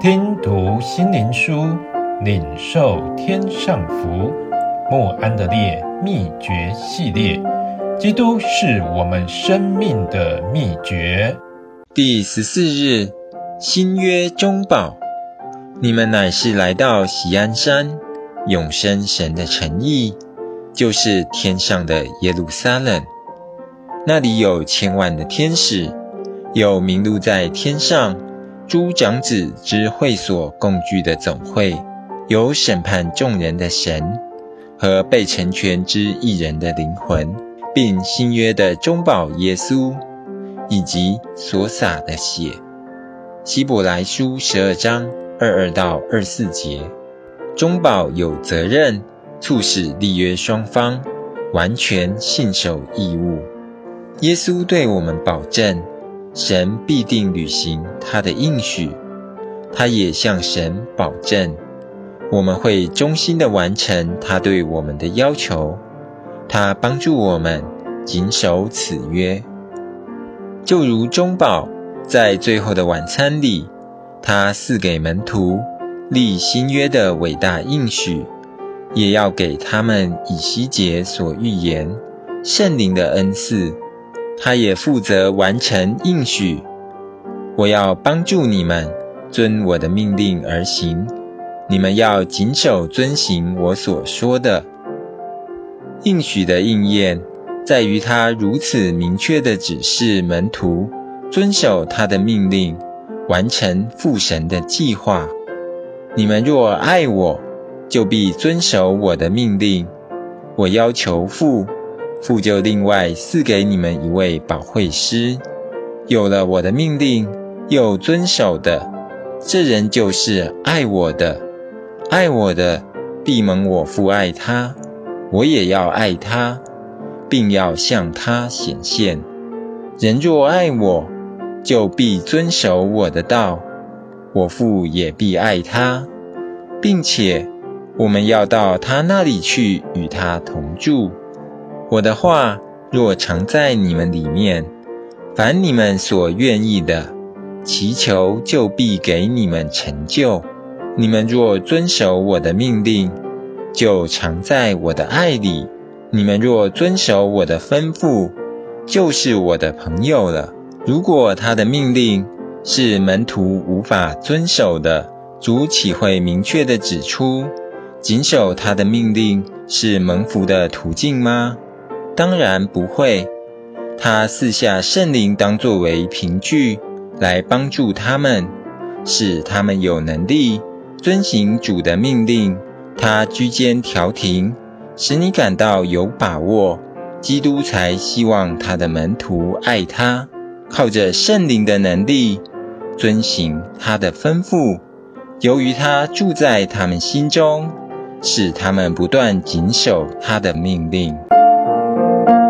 听读心灵书，领受天上福。莫安德烈秘诀系列，基督是我们生命的秘诀。第十四日，新约中保，你们乃是来到喜安山，永生神的诚意，就是天上的耶路撒冷。那里有千万的天使，有名录在天上诸长子之会所共聚的总会，有审判众人的神和被成全之一人的灵魂，并新约的中保耶稣，以及所洒的血。希伯来书十二章二二到二四节，中保有责任促使立约双方完全信守义务。耶稣对我们保证，神必定履行他的应许。他也向神保证，我们会忠心地完成他对我们的要求。他帮助我们谨守此约，就如中保在最后的晚餐里，他赐给门徒立新约的伟大应许，也要给他们以西结所预言圣灵的恩赐。他也负责完成应许。我要帮助你们遵我的命令而行，你们要谨守遵行我所说的。应许的应验在于他如此明确地指示门徒遵守他的命令，完成父神的计划。你们若爱我，就必遵守我的命令。我要求父。父就另外赐给你们一位保惠师，有了我的命令又遵守的，这人就是爱我的。爱我的，必蒙我父爱他，我也要爱他，并要向他显现。人若爱我，就必遵守我的道，我父也必爱他，并且我们要到他那里去与他同住。我的话若常在你们里面，凡你们所愿意的，祈求就必给你们成就。你们若遵守我的命令，就常在我的爱里。你们若遵守我的吩咐，就是我的朋友了。如果他的命令是门徒无法遵守的，主岂会明确地指出，谨守他的命令是蒙福的途径吗？当然不会，他赐下圣灵当作为凭据来帮助他们，使他们有能力遵行主的命令。他居间调停，使你感到有把握。基督才希望他的门徒爱他，靠着圣灵的能力遵行他的吩咐。由于他住在他们心中，使他们不断谨守他的命令。Thank you.